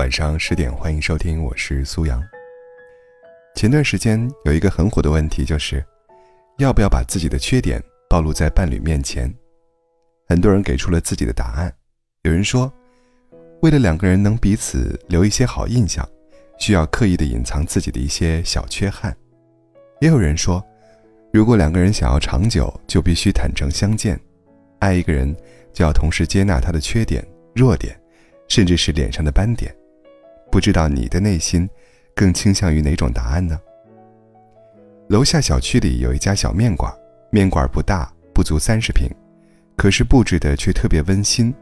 晚上十点，欢迎收听，我是苏阳。前段时间有一个很火的问题，就是要不要把自己的缺点暴露在伴侣面前？很多人给出了自己的答案。有人说，为了两个人能彼此留一些好印象，需要刻意的隐藏自己的一些小缺憾。也有人说，如果两个人想要长久，就必须坦诚相见。爱一个人，就要同时接纳他的缺点、弱点，甚至是脸上的斑点。不知道你的内心更倾向于哪种答案呢？楼下小区里有一家小面馆，面馆不大，不足三十平，可是布置的却特别温馨。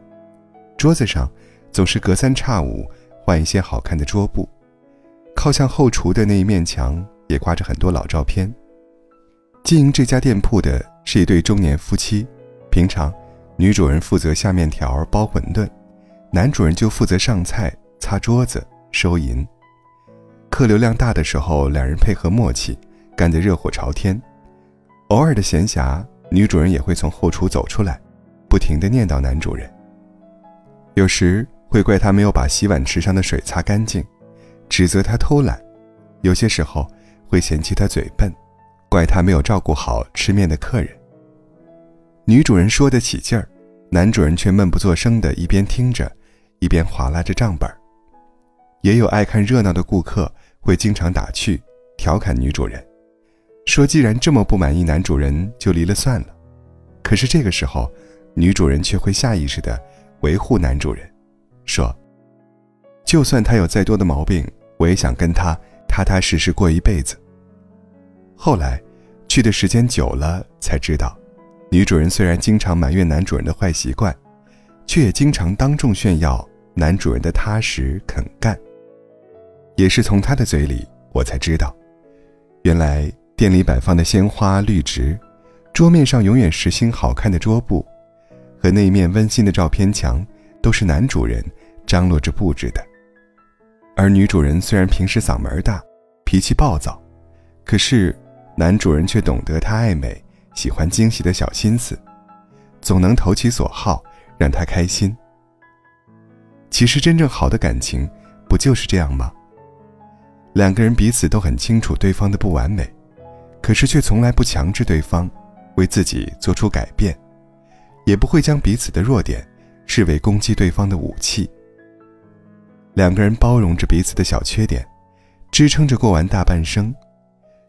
桌子上总是隔三差五换一些好看的桌布，靠向后厨的那一面墙也挂着很多老照片。经营这家店铺的是一对中年夫妻。平常，女主人负责下面条、包馄饨，男主人就负责上菜、擦桌子、收银。客流量大的时候，两人配合默契，干得热火朝天。偶尔的闲暇，女主人也会从后厨走出来，不停地念叨男主人。有时会怪他没有把洗碗池上的水擦干净，指责他偷懒；有些时候会嫌弃他嘴笨，怪他没有照顾好吃面的客人。女主人说得起劲儿，男主人却闷不作声的一边听着，一边划拉着账本也有爱看热闹的顾客会经常打趣、调侃女主人，说既然这么不满意男主人，就离了算了。可是这个时候，女主人却会下意识的维护男主人，说：“就算他有再多的毛病，我也想跟他踏踏实实过一辈子。”后来，去的时间久了，才知道。女主人虽然经常埋怨男主人的坏习惯，却也经常当众炫耀男主人的踏实肯干。也是从他的嘴里，我才知道，原来店里摆放的鲜花绿植，桌面上永远是新好看的桌布，和那面温馨的照片墙，都是男主人张罗着布置的。而女主人虽然平时嗓门大，脾气暴躁，可是男主人却懂得她爱美。喜欢惊喜的小心思，总能投其所好，让她开心。其实，真正好的感情，不就是这样吗？两个人彼此都很清楚对方的不完美，可是却从来不强制对方为自己做出改变，也不会将彼此的弱点视为攻击对方的武器。两个人包容着彼此的小缺点，支撑着过完大半生，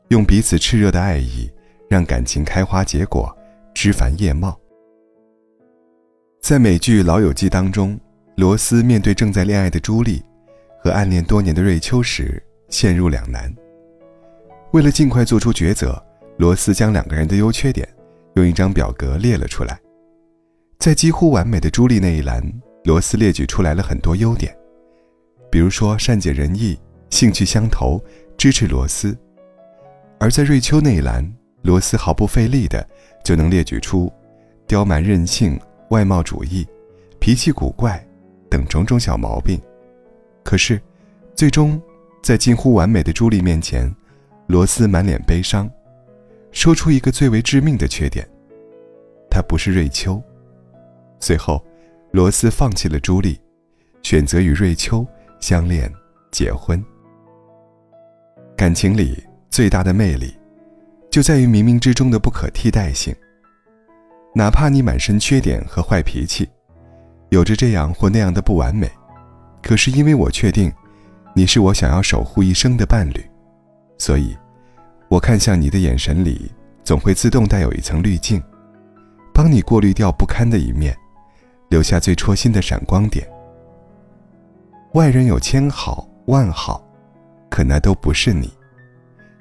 用彼此炽热的爱意。让感情开花结果，枝繁叶茂。在美剧《老友记》当中，罗斯面对正在恋爱的朱莉和暗恋多年的瑞秋时，陷入两难。为了尽快做出抉择，罗斯将两个人的优缺点用一张表格列了出来。在几乎完美的朱莉那一栏，罗斯列举出来了很多优点，比如说善解人意、兴趣相投、支持罗斯；而在瑞秋那一栏，罗斯毫不费力的就能列举出刁蛮任性、外貌主义、脾气古怪等种种小毛病。可是，最终在近乎完美的朱莉面前，罗斯满脸悲伤，说出一个最为致命的缺点：他不是瑞秋。随后，罗斯放弃了朱莉，选择与瑞秋相恋、结婚。感情里最大的魅力。就在于冥冥之中的不可替代性。哪怕你满身缺点和坏脾气，有着这样或那样的不完美，可是因为我确定，你是我想要守护一生的伴侣，所以，我看向你的眼神里总会自动带有一层滤镜，帮你过滤掉不堪的一面，留下最戳心的闪光点。外人有千好万好，可那都不是你。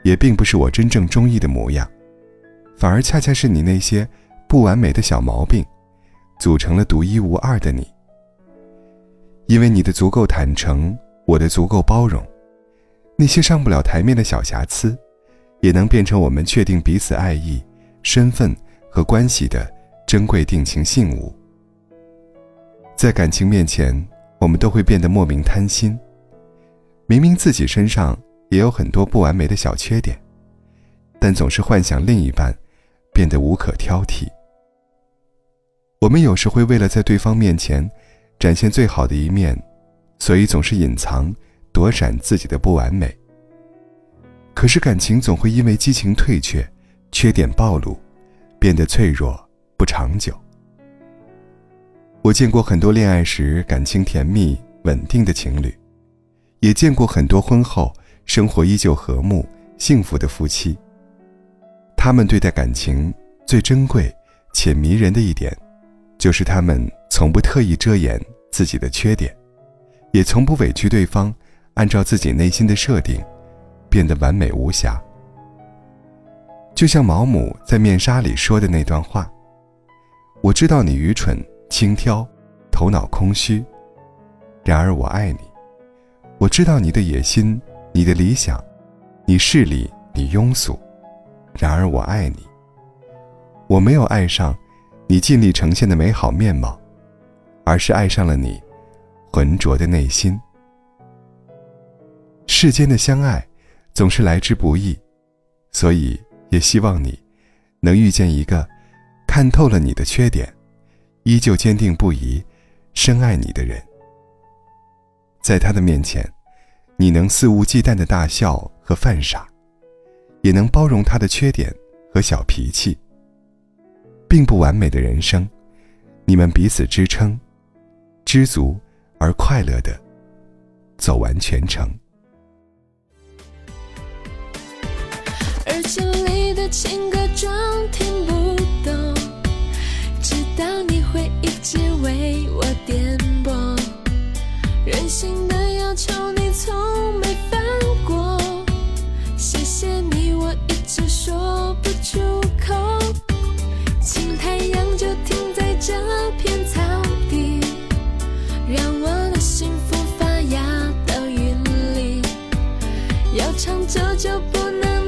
也并不是我真正中意的模样，反而恰恰是你那些不完美的小毛病，组成了独一无二的你。因为你的足够坦诚，我的足够包容，那些上不了台面的小瑕疵，也能变成我们确定彼此爱意、身份和关系的珍贵定情信物。在感情面前，我们都会变得莫名贪心，明明自己身上。也有很多不完美的小缺点，但总是幻想另一半变得无可挑剔。我们有时会为了在对方面前展现最好的一面，所以总是隐藏、躲闪自己的不完美。可是感情总会因为激情退却、缺点暴露，变得脆弱不长久。我见过很多恋爱时感情甜蜜稳定的情侣，也见过很多婚后生活依旧和睦幸福的夫妻。他们对待感情最珍贵且迷人的一点，就是他们从不特意遮掩自己的缺点，也从不委屈对方，按照自己内心的设定，变得完美无瑕。就像毛姆在《面纱》里说的那段话：“我知道你愚蠢。”轻佻，头脑空虚。然而我爱你，我知道你的野心，你的理想，你势利，你庸俗。然而我爱你，我没有爱上你尽力呈现的美好面貌，而是爱上了你浑浊的内心。世间的相爱总是来之不易，所以也希望你能遇见一个看透了你的缺点。依旧坚定不移、深爱你的人，在他的面前，你能肆无忌惮的大笑和犯傻，也能包容他的缺点和小脾气。并不完美的人生，你们彼此支撑，知足而快乐的走完全程。耳机里的情歌装听不懂，直到你。会一直为我点播，任性的要求你从。想走就不能